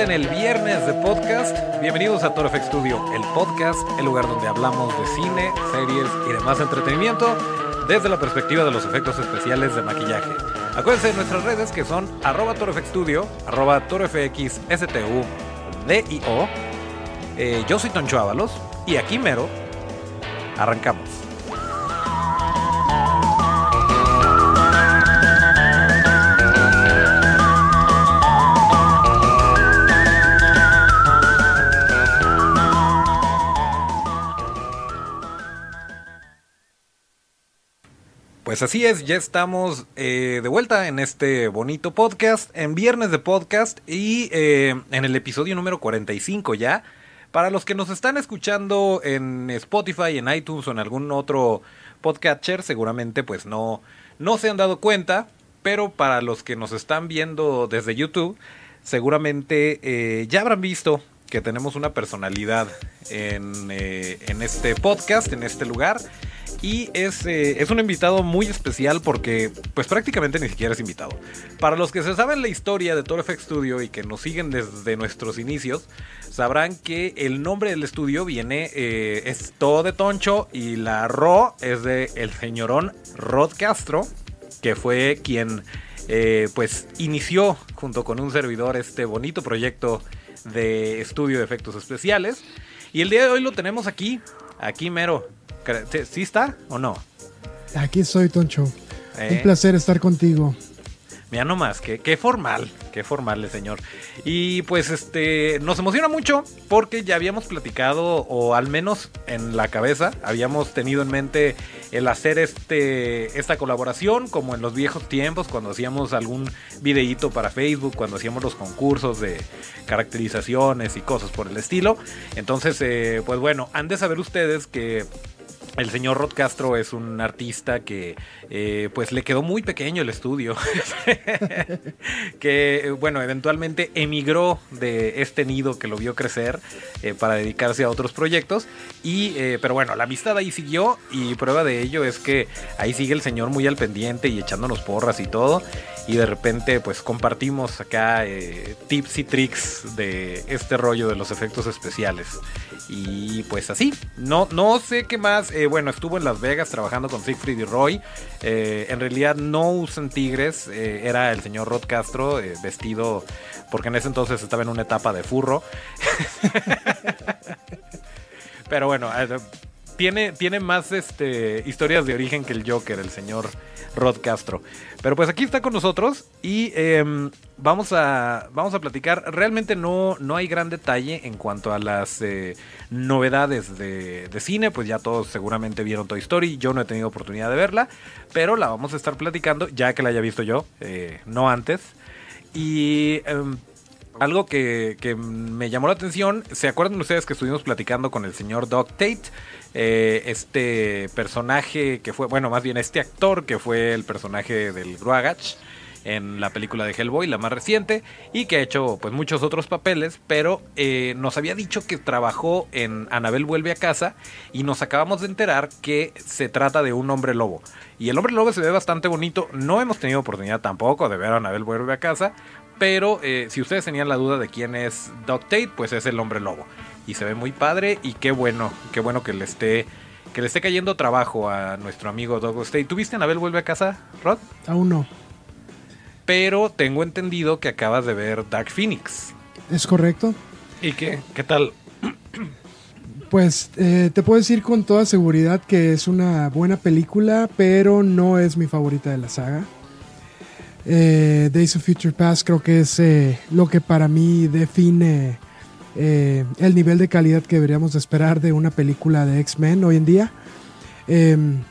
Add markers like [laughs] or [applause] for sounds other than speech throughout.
en el viernes de podcast. Bienvenidos a Toro Studio, el podcast, el lugar donde hablamos de cine, series y demás entretenimiento desde la perspectiva de los efectos especiales de maquillaje. Acuérdense de nuestras redes que son arroba torofxstudio, arroba. Eh, yo soy Toncho Ábalos y aquí mero arrancamos. Pues así es, ya estamos eh, de vuelta en este bonito podcast, en viernes de podcast y eh, en el episodio número 45 ya. Para los que nos están escuchando en Spotify, en iTunes o en algún otro podcatcher, seguramente pues no, no se han dado cuenta, pero para los que nos están viendo desde YouTube, seguramente eh, ya habrán visto que tenemos una personalidad en, en este podcast, en este lugar. Y es, eh, es un invitado muy especial porque, pues prácticamente ni siquiera es invitado. Para los que se saben la historia de Toro FX Studio y que nos siguen desde nuestros inicios, sabrán que el nombre del estudio viene, eh, es todo de Toncho y la Ro es de el señorón Rod Castro, que fue quien, eh, pues, inició junto con un servidor este bonito proyecto de estudio de efectos especiales. Y el día de hoy lo tenemos aquí, aquí mero, ¿Sí está o no? Aquí estoy, Toncho. Un eh. placer estar contigo. Mira nomás, qué, qué formal, qué formal el señor. Y pues este, nos emociona mucho porque ya habíamos platicado, o al menos en la cabeza, habíamos tenido en mente el hacer este, esta colaboración, como en los viejos tiempos, cuando hacíamos algún videíto para Facebook, cuando hacíamos los concursos de caracterizaciones y cosas por el estilo. Entonces, eh, pues bueno, han de saber ustedes que el señor Rod Castro es un artista que eh, pues le quedó muy pequeño el estudio. [laughs] que bueno, eventualmente emigró de este nido que lo vio crecer eh, para dedicarse a otros proyectos. Y eh, pero bueno, la amistad ahí siguió y prueba de ello es que ahí sigue el señor muy al pendiente y echándonos porras y todo. Y de repente pues compartimos acá tips y tricks de este rollo de los efectos especiales. Y pues así, no, no sé qué más. Eh, bueno, estuvo en Las Vegas trabajando con Siegfried y Roy. Eh, en realidad no usan tigres, eh, era el señor Rod Castro vestido, porque en ese entonces estaba en una etapa de furro. [laughs] Pero bueno, tiene, tiene más este, historias de origen que el Joker, el señor Rod Castro. Pero pues aquí está con nosotros y em, vamos, a, vamos a platicar. Realmente no, no hay gran detalle en cuanto a las eh, novedades de, cine. Pues ya todos seguramente vieron Toy Story. Yo no he tenido oportunidad de verla, pero la vamos a estar platicando ya que la haya visto yo, eh, no antes. Y em, algo que, que, me llamó la atención, ¿se acuerdan ustedes que estuvimos platicando con el señor Doc Tate? Eh, este personaje que fue, bueno, más bien este actor que fue el personaje del Gruagach en la película de Hellboy, la más reciente, y que ha hecho pues muchos otros papeles, pero eh, nos había dicho que trabajó en Anabel vuelve a casa y nos acabamos de enterar que se trata de un hombre lobo. Y el hombre lobo se ve bastante bonito, no hemos tenido oportunidad tampoco de ver a Anabel vuelve a casa, pero eh, si ustedes tenían la duda de quién es Doc Tate, pues es el hombre lobo y se ve muy padre y qué bueno, qué bueno que le esté que le esté cayendo trabajo a nuestro amigo Doug State. ¿Tuviste Anabel vuelve a casa, Rod? Aún no. Pero tengo entendido que acabas de ver Dark Phoenix. Es correcto. ¿Y qué? ¿Qué tal? Pues eh, te puedo decir con toda seguridad que es una buena película, pero no es mi favorita de la saga. Eh, Days of Future Past creo que es eh, lo que para mí define eh, el nivel de calidad que deberíamos esperar de una película de X-Men hoy en día. Em,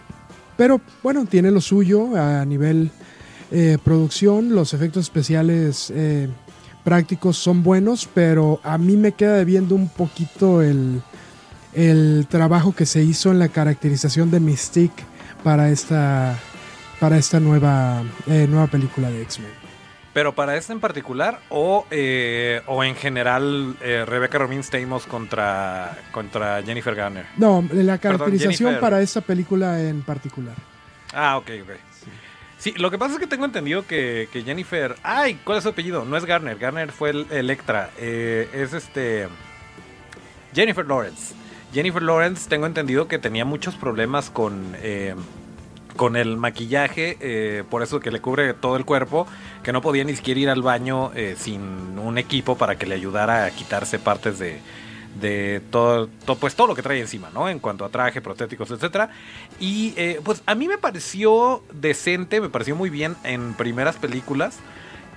pero bueno, tiene lo suyo a nivel producción, los efectos especiales prácticos son buenos, pero a mí me queda debiendo un poquito el, el trabajo que se hizo en la caracterización de Mystique para esta, para esta nueva, nueva película de X-Men. Pero para este en particular o, eh, o en general eh, Rebecca Romijn Stamos contra, contra Jennifer Garner. No, la caracterización para esta película en particular. Ah, ok, ok. Sí, lo que pasa es que tengo entendido que, Jennifer. ¡Ay! ¿Cuál es su apellido? No es Garner. Garner fue el Electra. Eh, es este. Jennifer Lawrence. Jennifer Lawrence, tengo entendido que tenía muchos problemas con. Eh, con el maquillaje, eh, por eso que le cubre todo el cuerpo, que no podía ni siquiera ir al baño sin un equipo para que le ayudara a quitarse partes de, de todo, pues todo lo que trae encima, ¿no? En cuanto a traje, protéticos, etcétera. Y eh, pues a mí me pareció decente, me pareció muy bien en primeras películas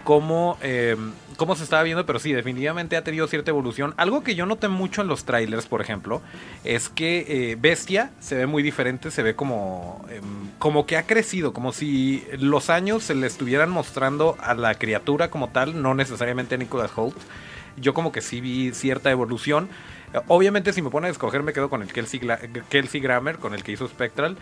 cómo, eh, cómo se estaba viendo, pero sí, definitivamente ha tenido cierta evolución. Algo que yo noté mucho en los trailers, por ejemplo, es que eh, Bestia se ve muy diferente, se ve como, em, como que ha crecido, como si los años se le estuvieran mostrando a la criatura como tal, no necesariamente a Nicholas Holt yo como que sí vi cierta evolución. Obviamente si me pone a escoger me quedo con el Kelsey, Kelsey Grammer, con el que hizo Spectral.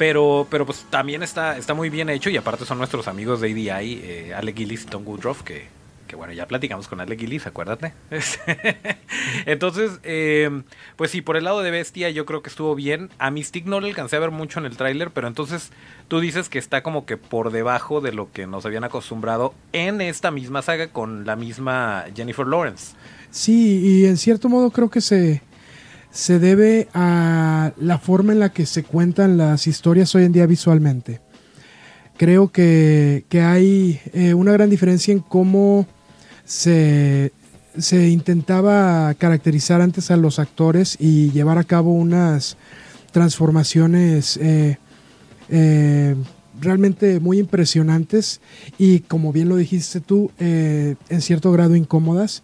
Pero, pero pues también está, está muy bien hecho y aparte son nuestros amigos de ADI, eh, Alec Gillis y Tom Woodruff, que, que bueno, ya platicamos con Alec Gillis, acuérdate. [laughs] Entonces, em, pues sí, por el lado de Bestia yo creo que estuvo bien. A Mystic no le alcancé a ver mucho en el tráiler, pero entonces tú dices que está como que por debajo de lo que nos habían acostumbrado en esta misma saga con la misma Jennifer Lawrence. Sí, y en cierto modo creo que se, se debe a la forma en la que se cuentan las historias hoy en día visualmente. Creo que, hay eh, una gran diferencia en cómo se, intentaba caracterizar antes a los actores y llevar a cabo unas transformaciones eh, eh, realmente muy impresionantes y como bien lo dijiste tú, en cierto grado incómodas.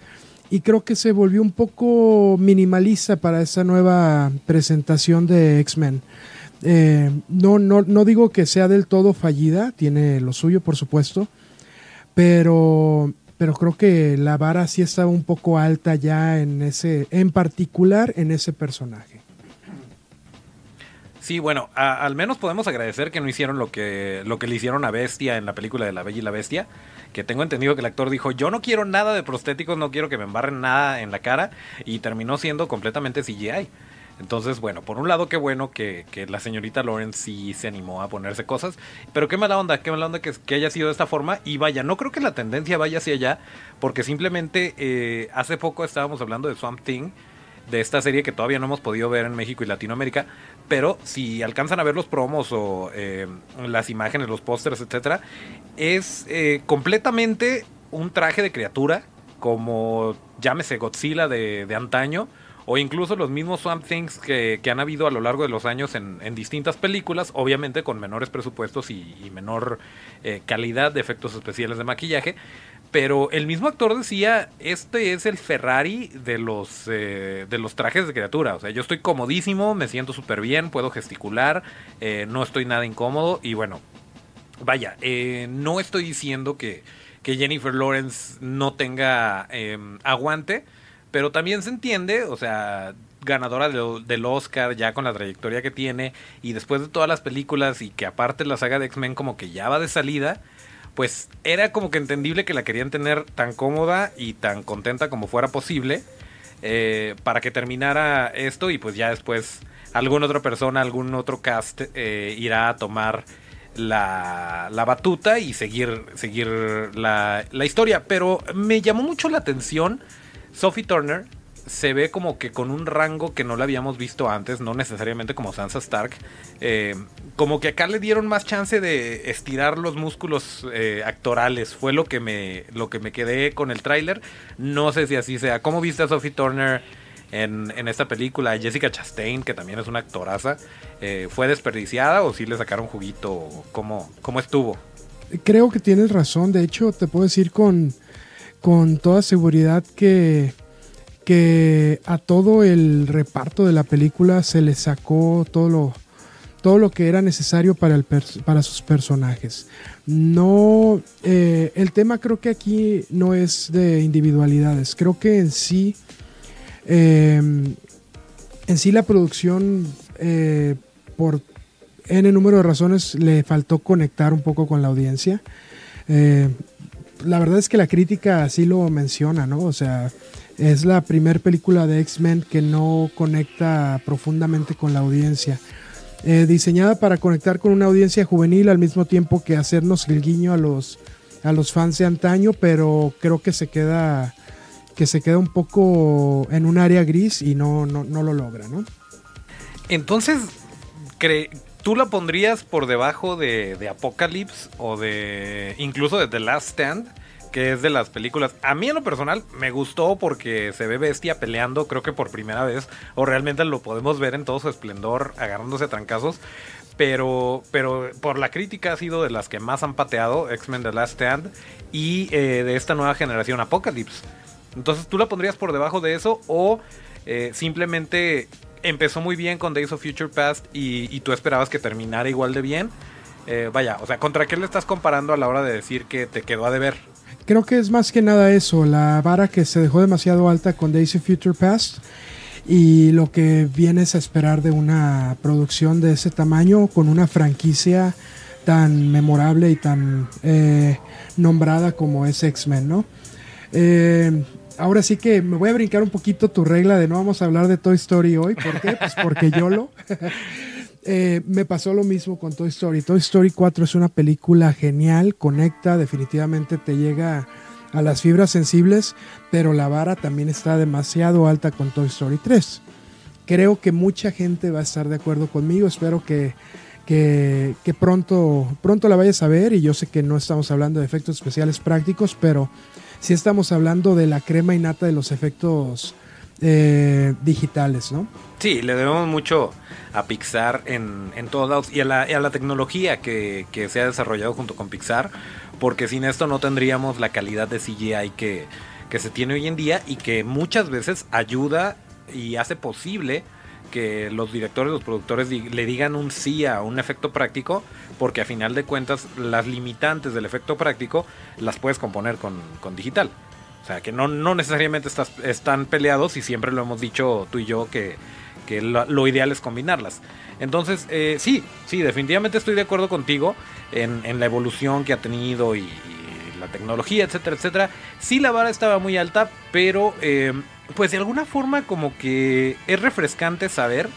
Y creo que se volvió un poco minimalista para esa nueva presentación de X-Men. no, no, no digo que sea del todo fallida, tiene lo suyo por supuesto, pero pero creo que la vara sí estaba un poco alta ya en ese, en particular en ese personaje. Sí, bueno, al menos podemos agradecer que no hicieron lo que, lo que le hicieron a Bestia en la película de La Bella y la Bestia. Que tengo entendido que el actor dijo, yo no quiero nada de prostéticos, no quiero que me embarren nada en la cara. Y terminó siendo completamente CGI. Entonces, bueno, por un lado, qué bueno que, la señorita Lawrence sí se animó a ponerse cosas. Pero qué mala onda, qué mala onda que, que haya sido de esta forma. Y vaya, no creo que la tendencia vaya hacia allá. Porque simplemente eh, hace poco estábamos hablando de Swamp Thing. De esta serie que todavía no hemos podido ver en México y Latinoamérica. Pero si alcanzan a ver los promos o eh, las imágenes, los pósters, etcétera, es eh, completamente un traje de criatura. Como llámese Godzilla de, de antaño o incluso los mismos Swamp Things que, han habido a lo largo de los años en, distintas películas, obviamente con menores presupuestos y, menor eh, calidad de efectos especiales de maquillaje. Pero el mismo actor decía, este es el Ferrari de los, eh, de los trajes de criatura. O sea, yo estoy comodísimo, me siento súper bien, puedo gesticular, eh, no estoy nada incómodo. Y bueno, vaya, no estoy diciendo que, que Jennifer Lawrence no tenga aguante pero también se entiende, o sea, ganadora del Oscar ya con la trayectoria que tiene y después de todas las películas y que aparte la saga de X-Men como que ya va de salida, pues era como que entendible que la querían tener tan cómoda y tan contenta como fuera posible eh, para que terminara esto y pues ya después alguna otra persona, algún otro cast eh, irá a tomar la, la, batuta y seguir, seguir la, la historia. Pero me llamó mucho la atención Sophie Turner se ve como que con un rango que no la habíamos visto antes, no necesariamente como Sansa Stark. Eh, como que acá le dieron más chance de estirar los músculos eh, actorales. Fue lo que me, lo que me quedé con el tráiler. No sé si así sea. ¿Cómo viste a Sophie Turner en, esta película? Jessica Chastain, que también es una actoraza, eh, ¿fue desperdiciada o sí le sacaron juguito? ¿Cómo, ¿Cómo estuvo? Creo que tienes razón. De hecho, te puedo decir con con toda seguridad que, que a todo el reparto de la película se le sacó todo lo, todo lo que era necesario para, el para sus personajes. No, eh, el tema creo que aquí no es de individualidades, creo que en sí, em, en sí la producción, eh, por N número de razones, le faltó conectar un poco con la audiencia. Eh, la verdad es que la crítica así lo menciona, ¿no? O sea, es la primera película de X-Men que no conecta profundamente con la audiencia. eh, diseñada para conectar con una audiencia juvenil al mismo tiempo que hacernos el guiño a los, a los fans de antaño, pero creo que se queda que se queda un poco en un área gris y no, no, no lo logra, ¿no? Entonces, ¿tú la pondrías por debajo de, de Apocalypse o de incluso de The Last Stand? Que es de las películas. A mí en lo personal me gustó porque se ve bestia peleando, creo que por primera vez, o realmente lo podemos ver en todo su esplendor agarrándose trancazos. Pero, pero por la crítica ha sido de las que más han pateado X-Men The Last Stand y eh, de esta nueva generación Apocalypse. Entonces, ¿tú la pondrías por debajo de eso o eh, simplemente empezó muy bien con Days of Future Past y, tú esperabas que terminara igual de bien? Eh, vaya, o sea, ¿contra qué le estás comparando a la hora de decir que te quedó a deber? Creo que es más que nada eso, la vara que se dejó demasiado alta con Days of Future Past y lo que vienes a esperar de una producción de ese tamaño con una franquicia tan memorable y tan eh, nombrada como es X-Men, ¿no? Eh, ahora sí que me voy a brincar un poquito tu regla de no vamos a hablar de Toy Story hoy. ¿Por qué? Pues porque yo lo. [laughs] Eh, me pasó lo mismo con Toy Story. Toy Story 4 es una película genial, conecta, definitivamente te llega a las fibras sensibles, pero la vara también está demasiado alta con Toy Story 3. Creo que mucha gente va a estar de acuerdo conmigo, espero que, que, pronto, pronto la vayas a ver y yo sé que no estamos hablando de efectos especiales prácticos, pero sí estamos hablando de la crema innata de los efectos eh, digitales, ¿no? Sí, le debemos mucho a Pixar en, en todos lados y a la, tecnología que, se ha desarrollado junto con Pixar, porque sin esto no tendríamos la calidad de CGI que, que se tiene hoy en día y que muchas veces ayuda y hace posible que los directores, los productores le digan un sí a un efecto práctico, porque a final de cuentas las limitantes del efecto práctico las puedes componer con, con digital. O sea, que no, no necesariamente estás, están peleados y siempre lo hemos dicho tú y yo que, lo, ideal es combinarlas. Entonces, eh, sí, sí, definitivamente estoy de acuerdo contigo en, la evolución que ha tenido y, la tecnología, etcétera, etcétera. Sí, la vara estaba muy alta, pero eh, pues de alguna forma como que es refrescante saber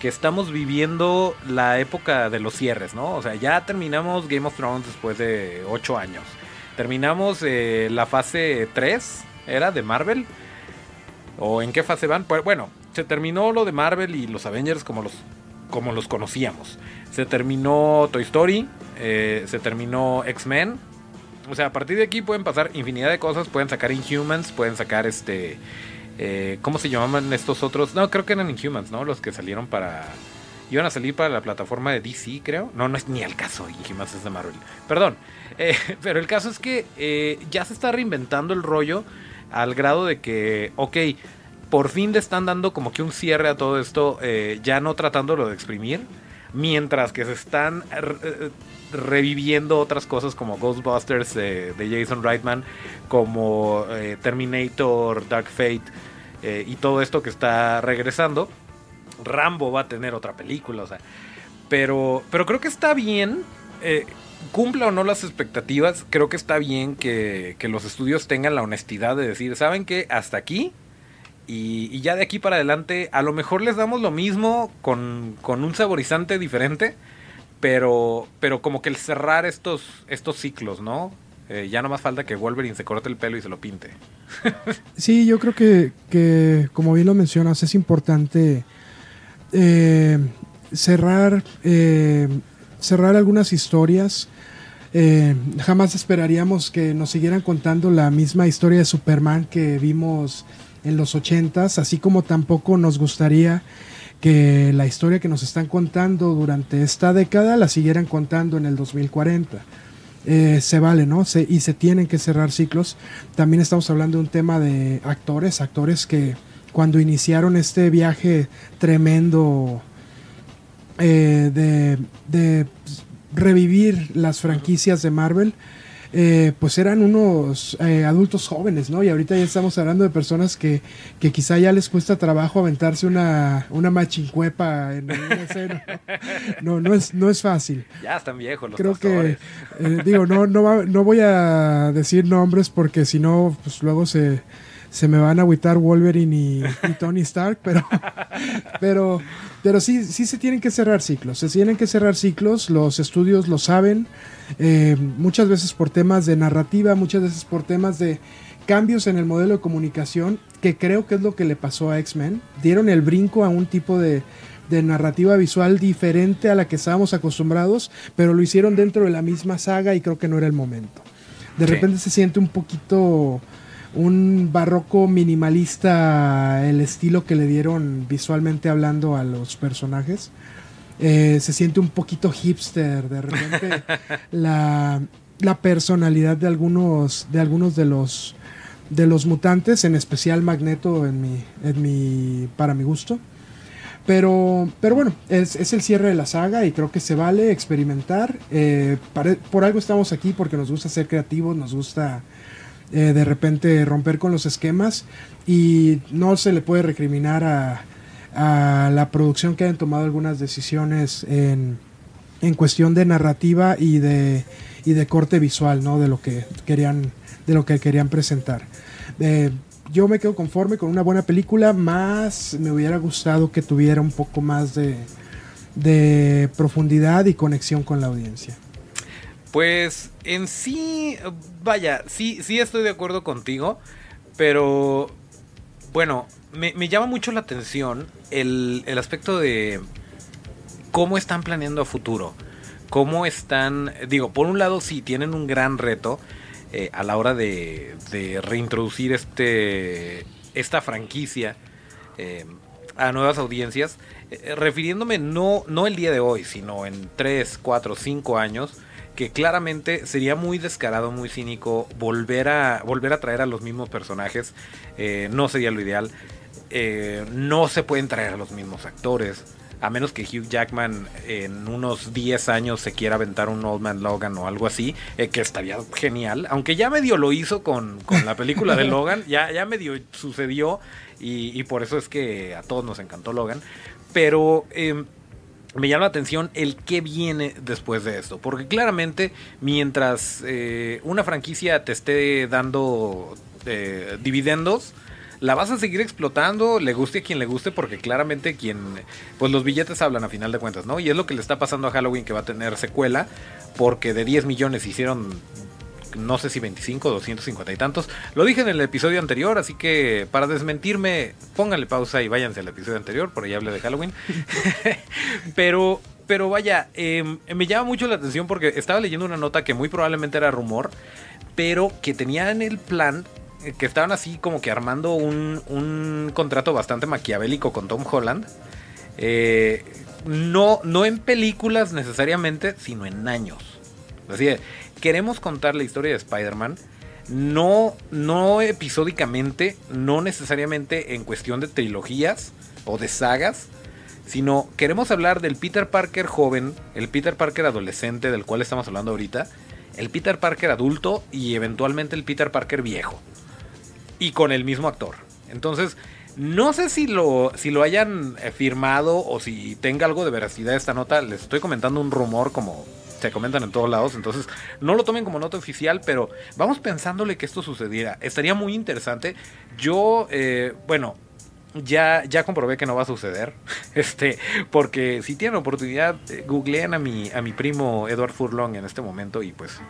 que estamos viviendo la época de los cierres, ¿no? O sea, ya terminamos Game of Thrones después de ocho años. Terminamos eh, la fase 3, ¿era? De Marvel. ¿O en qué fase van? Pues bueno, se terminó lo de Marvel y los Avengers como los, como los conocíamos. Se terminó Toy Story, eh, se terminó X-Men. O sea, a partir de aquí pueden pasar infinidad de cosas. Pueden sacar Inhumans, pueden sacar este... Eh, ¿Cómo se llamaban estos otros? No, creo que eran Inhumans, ¿no? Los que salieron para... Iban a salir para la plataforma de DC, creo. No, no es ni al caso. Inhumans es de Marvel. Perdón. Eh, [laughs] pero el caso es que eh, ya se está reinventando el rollo al grado de que, ok, por fin le están dando como que un cierre a todo esto, eh, ya no tratándolo de exprimir, mientras que se están reviviendo otras cosas como Ghostbusters de Jason Reitman, como Terminator, Dark Fate y todo esto que está regresando. Rambo va a tener otra película, o sea. Pero, pero creo que está bien cumpla o no las expectativas, creo que está bien que, los estudios tengan la honestidad de decir, ¿saben qué? Hasta aquí. Y, ya de aquí para adelante, a lo mejor les damos lo mismo con, un saborizante diferente. Pero, pero como que el cerrar estos, estos ciclos, ¿no? Eh, ya no más falta que Wolverine se corte el pelo y se lo pinte. [laughs] sí, yo creo que, que, como bien lo mencionas, es importante eh, cerrar eh, cerrar algunas historias. Eh, jamás esperaríamos que nos siguieran contando la misma historia de Superman que vimos en los 80s, así como tampoco nos gustaría que la historia que nos están contando durante esta década la siguieran contando en el 2040. Eh, se vale, ¿no? y se tienen que cerrar ciclos. También estamos hablando de un tema de actores, actores que cuando iniciaron este viaje tremendo eh, de, revivir las franquicias de Marvel, eh, pues eran unos eh, adultos jóvenes, ¿no? Y ahorita ya estamos hablando de personas que, que quizá ya les cuesta trabajo aventarse una, una machincuepa en una [laughs] escena. ¿no? No, es, no es fácil. Ya están viejos los Creo que, digo, no, no, no voy a decir nombres porque si no, pues luego se se me van a agüitar Wolverine y, Tony Stark, pero, pero, pero sí, sí se tienen que cerrar ciclos, se tienen que cerrar ciclos, los estudios lo saben, eh, muchas veces por temas de narrativa, muchas veces por temas de cambios en el modelo de comunicación, que creo que es lo que le pasó a X-Men, dieron el brinco a un tipo de, de narrativa visual diferente a la que estábamos acostumbrados, pero lo hicieron dentro de la misma saga y creo que no era el momento. De repente se siente un poquito un barroco minimalista el estilo que le dieron visualmente hablando a los personajes. Eh, se siente un poquito hipster, de repente [laughs] la, personalidad de algunos de algunos de los de los mutantes, en especial Magneto en mi, en mi para mi gusto. Pero, pero bueno, es, el cierre de la saga y creo que se vale experimentar. Eh, por algo estamos aquí porque nos gusta ser creativos, nos gusta eh, de repente romper con los esquemas y no se le puede recriminar a, la producción que hayan tomado algunas decisiones en, en cuestión de narrativa y de, y de corte visual, ¿no? De lo que querían, de lo que querían presentar. Eh, yo me quedo conforme con una buena película, más me hubiera gustado que tuviera un poco más de, de profundidad y conexión con la audiencia. Pues en sí, vaya, sí, sí estoy de acuerdo contigo, pero bueno, me, llama mucho la atención el, el, aspecto de cómo están planeando a futuro, cómo están, digo, por un lado sí, tienen un gran reto, eh, a la hora de, reintroducir este, esta franquicia eh, a nuevas audiencias, eh, refiriéndome no, no el día de hoy, sino en 3, 4, 5 años, que claramente sería muy descarado, muy cínico volver a, volver a traer a los mismos personajes, no sería lo ideal. no se pueden traer a los mismos actores a menos que Hugh Jackman en unos 10 años se quiera aventar un Old Man Logan o algo así, eh, que estaría genial, aunque ya medio lo hizo con, la película de [laughs] Logan, ya, ya medio sucedió y, por eso es que a todos nos encantó Logan, pero... Me llama la atención el qué viene después de esto. Porque claramente, mientras eh, una franquicia te esté dando eh, dividendos, la vas a seguir explotando, le guste a quien le guste, porque claramente quien, pues los billetes hablan a final de cuentas, ¿no? Y es lo que le está pasando a Halloween que va a tener secuela, porque de 10 millones hicieron no sé si 25, 250 y tantos. Lo dije en el episodio anterior, así que para desmentirme, pónganle pausa y váyanse al episodio anterior, por ahí hablé de Halloween. [laughs] pero, pero vaya, em, me llama mucho la atención porque estaba leyendo una nota que muy probablemente era rumor, pero que tenía en el plan eh, que estaban así como que armando un, un contrato bastante maquiavélico con Tom Holland. Eh, no, no en películas necesariamente, sino en años. Así queremos contar la historia de Spider-Man. No, no episódicamente, no necesariamente en cuestión de trilogías o de sagas, sino queremos hablar del Peter Parker joven, el Peter Parker adolescente del cual estamos hablando ahorita, el Peter Parker adulto y eventualmente el Peter Parker viejo y con el mismo actor. Entonces, no sé si lo, si lo hayan eh, firmado o si tenga algo de veracidad esta nota. Les estoy comentando un rumor como se comentan en todos lados. Entonces, no lo tomen como nota oficial, pero vamos pensándole que esto sucediera. Estaría muy interesante. Yo, eh, bueno, ya, ya comprobé que no va a suceder. [laughs] Este, porque si tienen oportunidad, eh, googleen a mi, a mi primo Edward Furlong en este momento y pues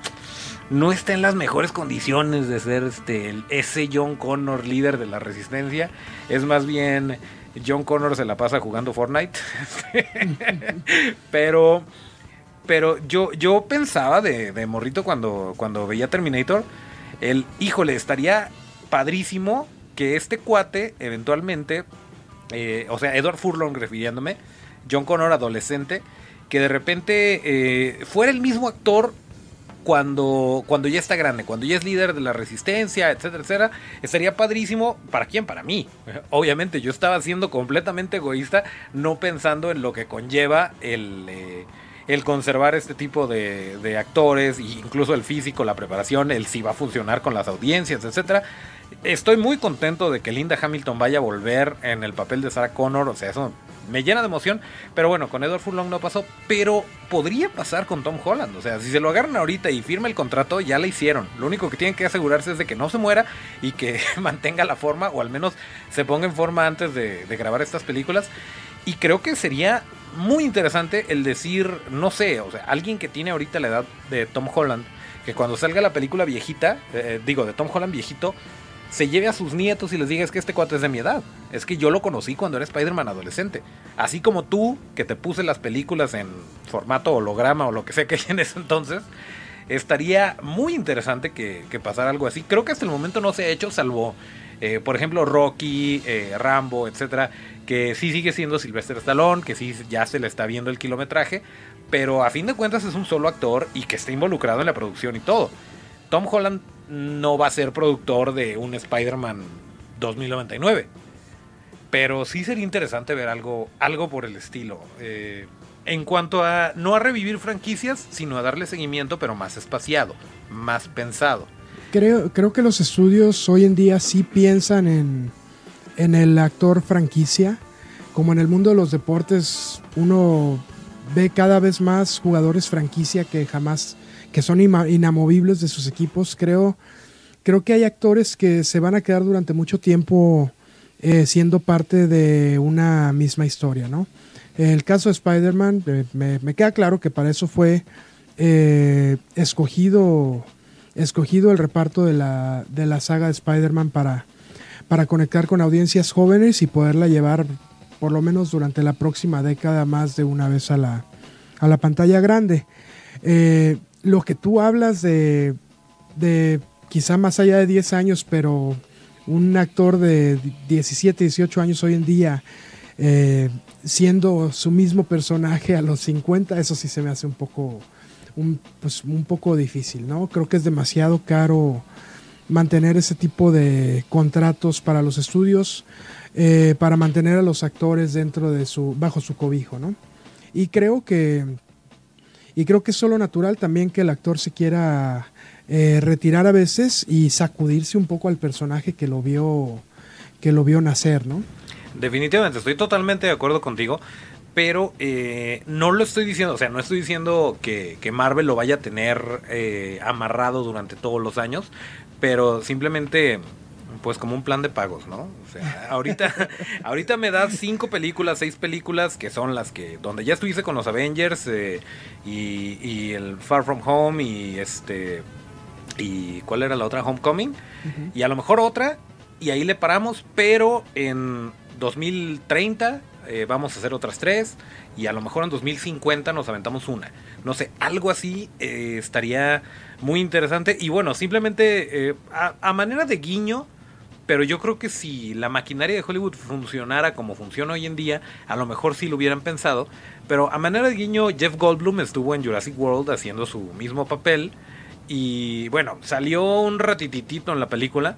no está en las mejores condiciones de ser este, ese John Connor líder de la resistencia. Es más bien John Connor se la pasa jugando Fortnite. [laughs] [laughs] pero pero yo, yo pensaba de, de, morrito cuando, cuando veía Terminator, el híjole, estaría padrísimo que este cuate eventualmente, eh, o sea, Edward Furlong refiriéndome, John Connor adolescente, que de repente eh, fuera el mismo actor cuando, cuando ya está grande, cuando ya es líder de la resistencia, etcétera, etcétera, estaría padrísimo. ¿Para quién? Para mí. [laughs] Obviamente, yo estaba siendo completamente egoísta, no pensando en lo que conlleva el, eh, el conservar este tipo de, de, actores, incluso el físico, la preparación, el si va a funcionar con las audiencias, etcétera. Estoy muy contento de que Linda Hamilton vaya a volver en el papel de Sarah Connor, o sea, eso me llena de emoción. Pero bueno, con Edward Furlong no pasó. Pero podría pasar con Tom Holland. O sea, si se lo agarran ahorita y firma el contrato, ya le hicieron. Lo único que tienen que asegurarse es de que no se muera y que [laughs] mantenga la forma, o al menos se ponga en forma antes de, de grabar estas películas. Y creo que sería muy interesante el decir, no sé, o sea, alguien que tiene ahorita la edad de Tom Holland, que cuando salga la película viejita, eh, digo, de Tom Holland viejito, se lleve a sus nietos y les diga es que este cuate es de mi edad. Es que yo lo conocí cuando era Spider-Man adolescente. Así como tú, que te puse las películas en formato holograma o lo que sea que [laughs] en ese entonces, estaría muy interesante que, que pasara algo así. Creo que hasta el momento no se ha hecho, salvo, eh, por ejemplo, Rocky, eh, Rambo, etcétera, que sí sigue siendo Sylvester Stallone, que sí ya se le está viendo el kilometraje, pero a fin de cuentas es un solo actor y que está involucrado en la producción y todo. Tom Holland no va a ser productor de un Spider-Man 2099. Pero sí sería interesante ver algo, algo por el estilo. Eh, en cuanto a no a revivir franquicias, sino a darle seguimiento, pero más espaciado, más pensado. Creo, creo que los estudios hoy en día sí piensan en, en el actor franquicia. Como en el mundo de los deportes, uno ve cada vez más jugadores franquicia que jamás que son inamovibles de sus equipos. Creo, creo que hay actores que se van a quedar durante mucho tiempo eh, siendo parte de una misma historia, ¿no? El caso de Spider-Man, eh, me, queda claro que para eso fue eh, escogido, escogido el reparto de la, de la saga de Spider-Man para, para conectar con audiencias jóvenes y poderla llevar por lo menos durante la próxima década más de una vez a la, a la pantalla grande. Lo que tú hablas de, de quizá más allá de 10 años, pero un actor de 17, 18 años hoy en día, eh, siendo su mismo personaje a los 50, eso sí se me hace un poco, un, pues, un poco difícil, ¿no? Creo que es demasiado caro mantener ese tipo de contratos para los estudios, eh, para mantener a los actores dentro de su, bajo su cobijo, ¿no? Y creo que y creo que es solo natural también que el actor se quiera eh, retirar a veces y sacudirse un poco al personaje que lo vio, que lo vio nacer, ¿no? Definitivamente, estoy totalmente de acuerdo contigo pero eh, no lo estoy diciendo, o sea, no estoy diciendo que, Marvel lo vaya a tener eh, amarrado durante todos los años, pero simplemente pues como un plan de pagos, ¿no? O sea, [laughs] ahorita, ahorita me das cinco películas, seis películas que son las que, donde ya estuviste con los Avengers eh, y, el Far From Home y este, y ¿cuál era la otra? Homecoming. Y a lo mejor otra, y ahí le paramos, pero en 2030 eh, vamos a hacer otras tres y a lo mejor en 2050 nos aventamos una. No sé, algo así eh, estaría muy interesante. Y bueno, simplemente a, manera de guiño, pero yo creo que si la maquinaria de Hollywood funcionara como funciona hoy en día, a lo mejor sí lo hubieran pensado. Pero a manera de guiño, Jeff Goldblum estuvo en Jurassic World haciendo su mismo papel. Y bueno, salió un ratititito en la película.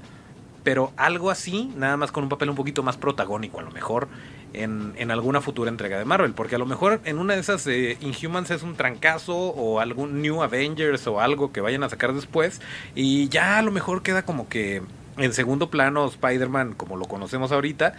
Pero algo así, nada más con un papel un poquito más protagónico, a lo mejor en, alguna futura entrega de Marvel. Porque a lo mejor en una de esas eh, Inhumans es un trancazo o algún New Avengers o algo que vayan a sacar después. Y ya a lo mejor queda como que en segundo plano Spider-Man como lo conocemos ahorita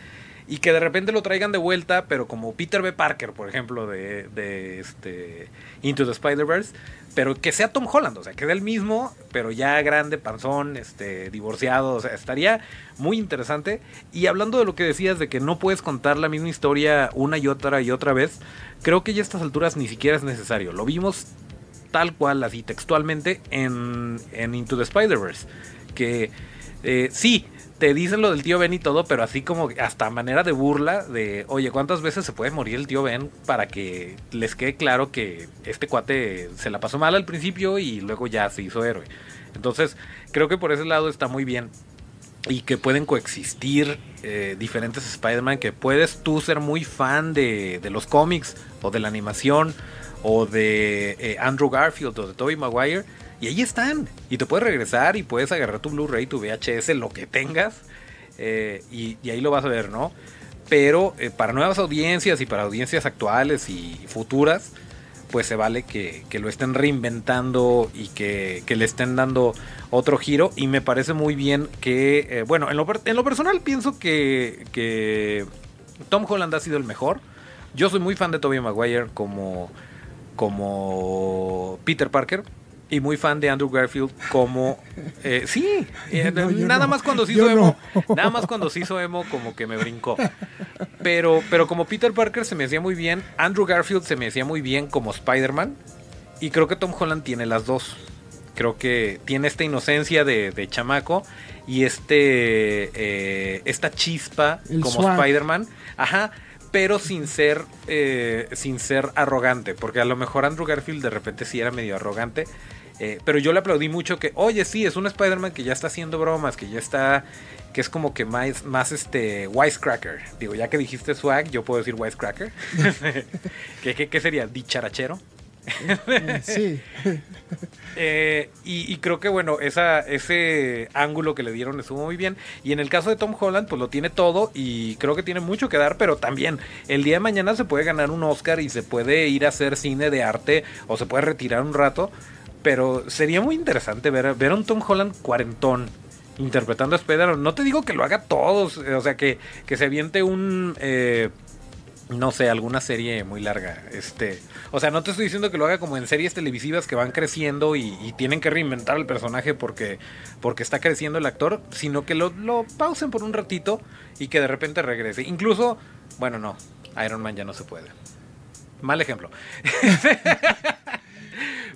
y que de repente lo traigan de vuelta, pero como Peter B. Parker, por ejemplo, de, de este Into the Spider-Verse, pero que sea Tom Holland, o sea, que sea el mismo, pero ya grande, panzón, este, divorciado, o sea, estaría muy interesante. Y hablando de lo que decías de que no puedes contar la misma historia una y otra y otra vez, creo que ya a estas alturas ni siquiera es necesario. Lo vimos tal cual, así textualmente, en, en Into the Spider-Verse, que eh, sí, te dicen lo del tío Ben y todo, pero así como hasta manera de burla de, oye, ¿cuántas veces se puede morir el tío Ben para que les quede claro que este cuate se la pasó mal al principio y luego ya se hizo héroe? Entonces, creo que por ese lado está muy bien. Y que pueden coexistir eh, diferentes Spider-Man, que puedes tú ser muy fan de, los cómics o de la animación o de eh, Andrew Garfield o de Tobey Maguire y ahí están. Y te puedes regresar y puedes agarrar tu Blu-ray, tu VHS, lo que tengas. Eh, y, ahí lo vas a ver, ¿no? Pero eh, para nuevas audiencias y para audiencias actuales y futuras, pues se vale que, lo estén reinventando y que, le estén dando otro giro. Y me parece muy bien que, eh, bueno, en lo, en lo personal pienso que, que Tom Holland ha sido el mejor yo soy muy fan de Tobey Maguire como, como Peter Parker y muy fan de Andrew Garfield como eh, sí [laughs] eh, nada más cuando se hizo emo nada más cuando se hizo emo como que me brincó. Pero pero como Peter Parker se me hacía muy bien Andrew Garfield se me hacía muy bien como Spider-Man y creo que Tom Holland tiene las dos. Creo que tiene esta inocencia de, de chamaco y este eh, esta chispa como Spider-Man. Ajá pero sin ser eh, sin ser arrogante porque a lo mejor Andrew Garfield de repente sí era medio arrogante eh, pero yo le aplaudí mucho que, oye, sí, es un Spider-Man que ya está haciendo bromas, que ya está, que es como que más, más este, wisecracker. Digo, ya que dijiste swag, yo puedo decir wisecracker. [laughs] ¿Qué, qué, sería? ¿Dicharachero? [laughs] sí. Eh, y, creo que bueno, ese ángulo que le dieron estuvo muy bien. Y en el caso de Tom Holland, pues lo tiene todo y creo que tiene mucho que dar, pero también el día de mañana se puede ganar un Oscar y se puede ir a hacer cine de arte o se puede retirar un rato. Pero sería muy interesante ver, ver a un Tom Holland cuarentón interpretando a spider No te digo que lo haga todos, o sea, que, que se aviente un... Eh, no sé, alguna serie muy larga. Este, o sea, no te estoy diciendo que lo haga como en series televisivas que van creciendo y, tienen que reinventar el personaje porque, porque está creciendo el actor, sino que lo, lo, pausen por un ratito y que de repente regrese. Incluso, bueno, no, Iron Man ya no se puede. Mal ejemplo. [laughs]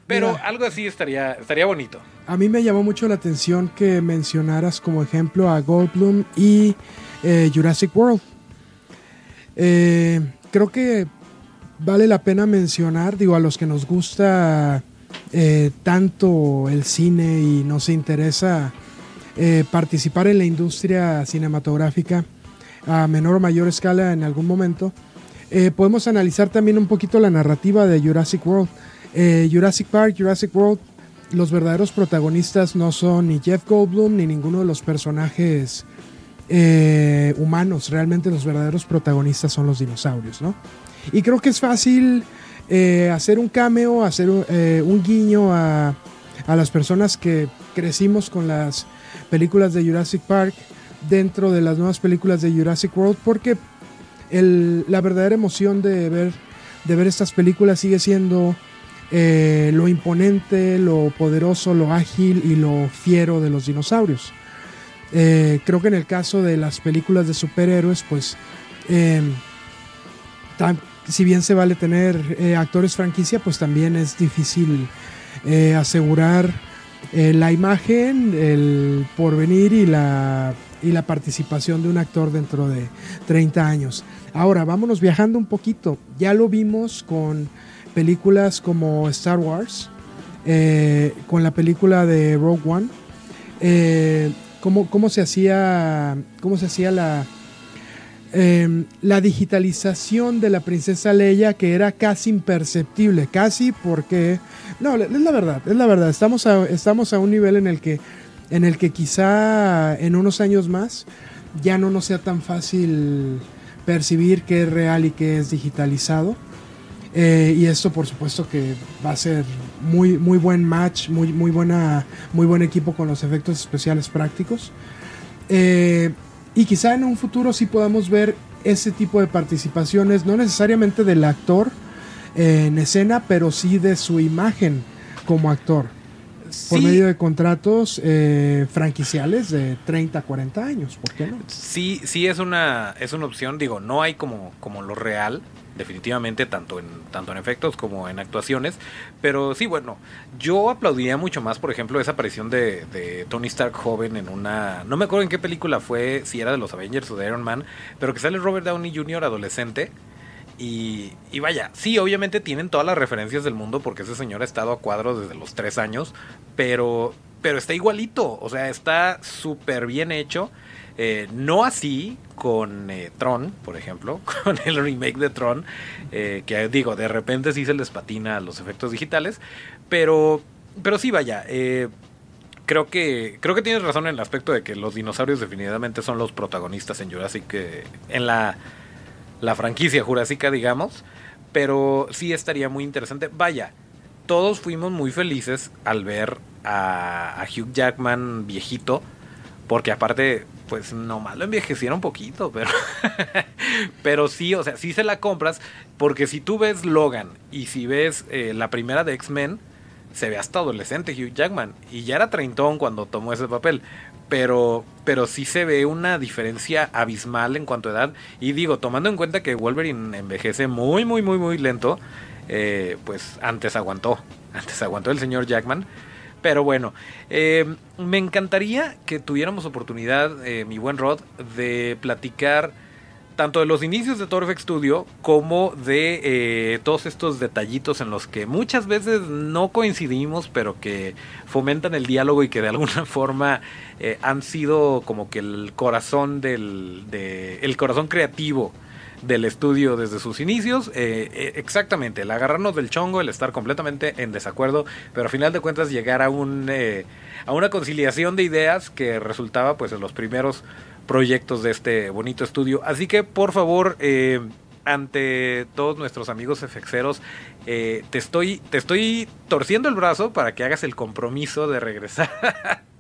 Pero algo así estaría, estaría bonito. A mí me llamó mucho la atención que mencionaras como ejemplo a Goldblum y eh, Jurassic World. Eh, creo que vale la pena mencionar, digo, a los que nos gusta eh, tanto el cine y nos interesa participar en la industria cinematográfica a menor o mayor escala en algún momento, podemos analizar también un poquito la narrativa de Jurassic World. Eh, Jurassic Park, Jurassic World, los verdaderos protagonistas no son ni Jeff Goldblum ni ninguno de los personajes eh, humanos. Realmente los verdaderos protagonistas son los dinosaurios, ¿no? Y creo que es fácil eh, hacer un cameo, hacer un guiño a, las personas que crecimos con las películas de Jurassic Park dentro de las nuevas películas de Jurassic World, porque la verdadera emoción de ver, de ver estas películas sigue siendo eh, lo imponente, lo poderoso, lo ágil y lo fiero de los dinosaurios. Eh, creo que en el caso de las películas de superhéroes, pues em, si bien se vale tener eh, actores franquicia, pues también es difícil asegurar la imagen, el porvenir y la, y la participación de un actor dentro de 30 años. Ahora, vámonos viajando un poquito. Ya lo vimos con películas como Star Wars, eh, con la película de Rogue One, eh, cómo, se hacía, cómo se hacía la, em, la digitalización de la princesa Leia que era casi imperceptible, casi porque, no, es la verdad, es la verdad, estamos a, estamos a un nivel en el que, en el que quizá en unos años más ya no nos sea tan fácil percibir qué es real y qué es digitalizado. Eh, y esto por supuesto que va a ser muy, muy buen match, muy, muy, buena, muy buen equipo con los efectos especiales prácticos. Eh, y quizá en un futuro sí podamos ver ese tipo de participaciones, no necesariamente del actor en escena, pero sí de su imagen como actor. Por medio de contratos eh, franquiciales de 30, 40 años, ¿por qué no? Sí, sí es una, es una opción, digo, no hay como, como lo real, definitivamente, tanto en, tanto en efectos como en actuaciones. Pero sí, bueno, yo aplaudiría mucho más, por ejemplo, esa aparición de, Tony Stark joven en una. No me acuerdo en qué película fue, si era de los Avengers o de Iron Man, pero que sale Robert Downey Jr. adolescente. Y, y, vaya, sí, obviamente tienen todas las referencias del mundo porque ese señor ha estado a cuadros desde los tres años, pero, pero está igualito, o sea, está súper bien hecho. Eh, no así con eh, Tron, por ejemplo, [laughs] con el remake de Tron, eh, que digo, de repente sí se les patina los efectos digitales, pero, pero sí, vaya, creo que creo que tienes razón en el aspecto de que los dinosaurios definitivamente son los protagonistas en Jurassic, en la, la franquicia jurásica, digamos, pero sí estaría muy interesante. Vaya, todos fuimos muy felices al ver a Hugh Jackman viejito Porque aparte, pues nomás lo envejecieron poquito, pero, [laughs] pero sí, o sea, sí se la compras. Porque si tú ves Logan y si ves eh, la primera de X-Men, se ve hasta adolescente Hugh Jackman. Y ya era treintón cuando tomó ese papel. Pero, pero sí se ve una diferencia abismal en cuanto a edad. Y digo, tomando en cuenta que Wolverine envejece muy, muy, muy, muy lento, eh, pues antes aguantó. Antes aguantó el señor Jackman. Pero bueno, eh, me encantaría que tuviéramos oportunidad, eh, mi buen Rod, de platicar tanto de los inicios de Torfex Studio como de eh, todos estos detallitos en los que muchas veces no coincidimos, pero que fomentan el diálogo y que de alguna [laughs] forma han sido como que el corazón del de, el corazón creativo del estudio desde sus inicios. Eh, eh, exactamente, el agarrarnos del chongo, el estar completamente en desacuerdo, pero a final de cuentas llegar a, un, eh, a una conciliación de ideas que resultaba pues en los primeros proyectos de este bonito estudio. Así que por favor, ante todos nuestros amigos FXeros, te, estoy, te estoy torciendo el brazo para que hagas el compromiso de regresar [laughs]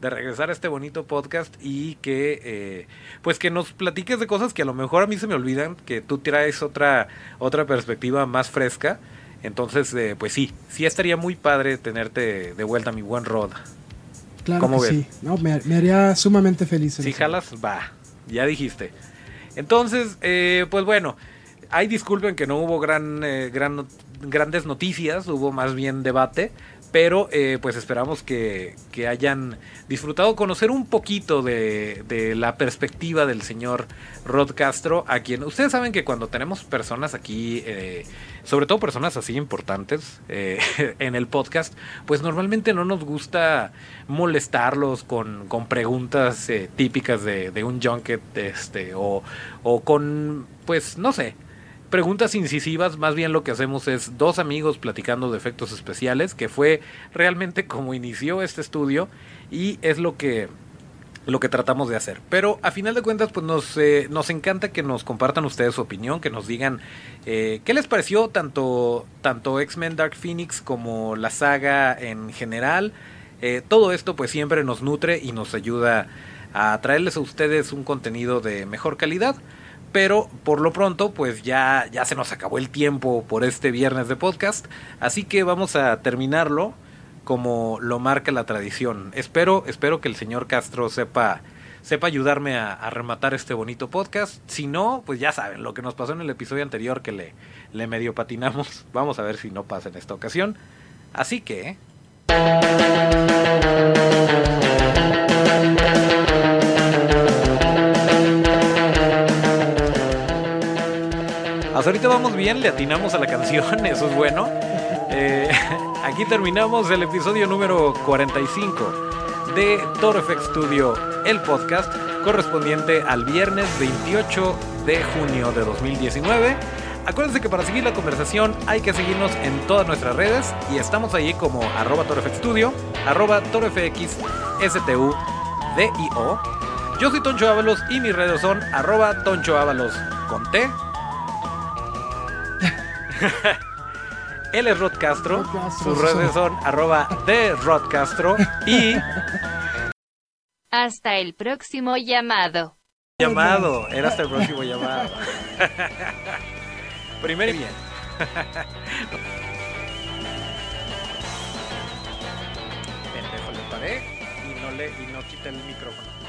de regresar a este bonito podcast y que eh, pues que nos platiques de cosas que a lo mejor a mí se me olvidan, que tú traes otra, otra perspectiva más fresca. Entonces, eh, pues sí, sí estaría muy padre tenerte de vuelta, mi buen Rod. Claro que sí, no, me, haría sumamente feliz. Si jalas, va, ya dijiste. Entonces, eh, pues bueno, hay disculpen que no hubo gran, gran, grandes noticias, hubo más bien debate, pero eh, pues esperamos que, hayan disfrutado conocer un poquito de, la perspectiva del señor Rod Castro, a quien ustedes saben que cuando tenemos personas aquí, eh, sobre todo personas así importantes eh, [laughs] en el podcast, pues normalmente no nos gusta molestarlos con, preguntas típicas de, de, un junket este, o, o con, pues no sé, preguntas incisivas, más bien lo que hacemos es dos amigos platicando de efectos especiales, que fue realmente como inició este estudio y es lo que lo que tratamos de hacer. Pero a final de cuentas, pues nos, eh, nos encanta que nos compartan ustedes su opinión, que nos digan eh, qué les pareció tanto, tanto X-Men Dark Phoenix como la saga en general. Eh, todo esto pues siempre nos nutre y nos ayuda a traerles a ustedes un contenido de mejor calidad. Pero por lo pronto, pues ya, ya se nos acabó el tiempo por este viernes de podcast. Así que vamos a terminarlo como lo marca la tradición. Espero, espero que el señor Castro sepa, sepa ayudarme a, rematar este bonito podcast. Si no, pues ya saben, lo que nos pasó en el episodio anterior que le, le medio patinamos. [laughs] Vamos a ver si no pasa en esta ocasión. Así que... Hasta ahorita vamos bien, le atinamos a la canción, [laughs] eso es bueno. Eh, [laughs] aquí terminamos el episodio número 45 de Toro Effect Studio, el podcast correspondiente al viernes 28 de junio de 2019. Acuérdense que para seguir la conversación hay que seguirnos en todas nuestras redes y estamos allí como arroba Studio, arroba ToroFXSTU, Yo soy Toncho Ábalos y mis redes son arroba Toncho Ábalos con T [laughs] Él es Rod Castro. Sus redes son arroba de Rod Castro. Y. Hasta el próximo llamado. Llamado. Era hasta el próximo llamado. [laughs] Primero y bien. [laughs] Pendejo, le paré y no, le, y no quité el micrófono.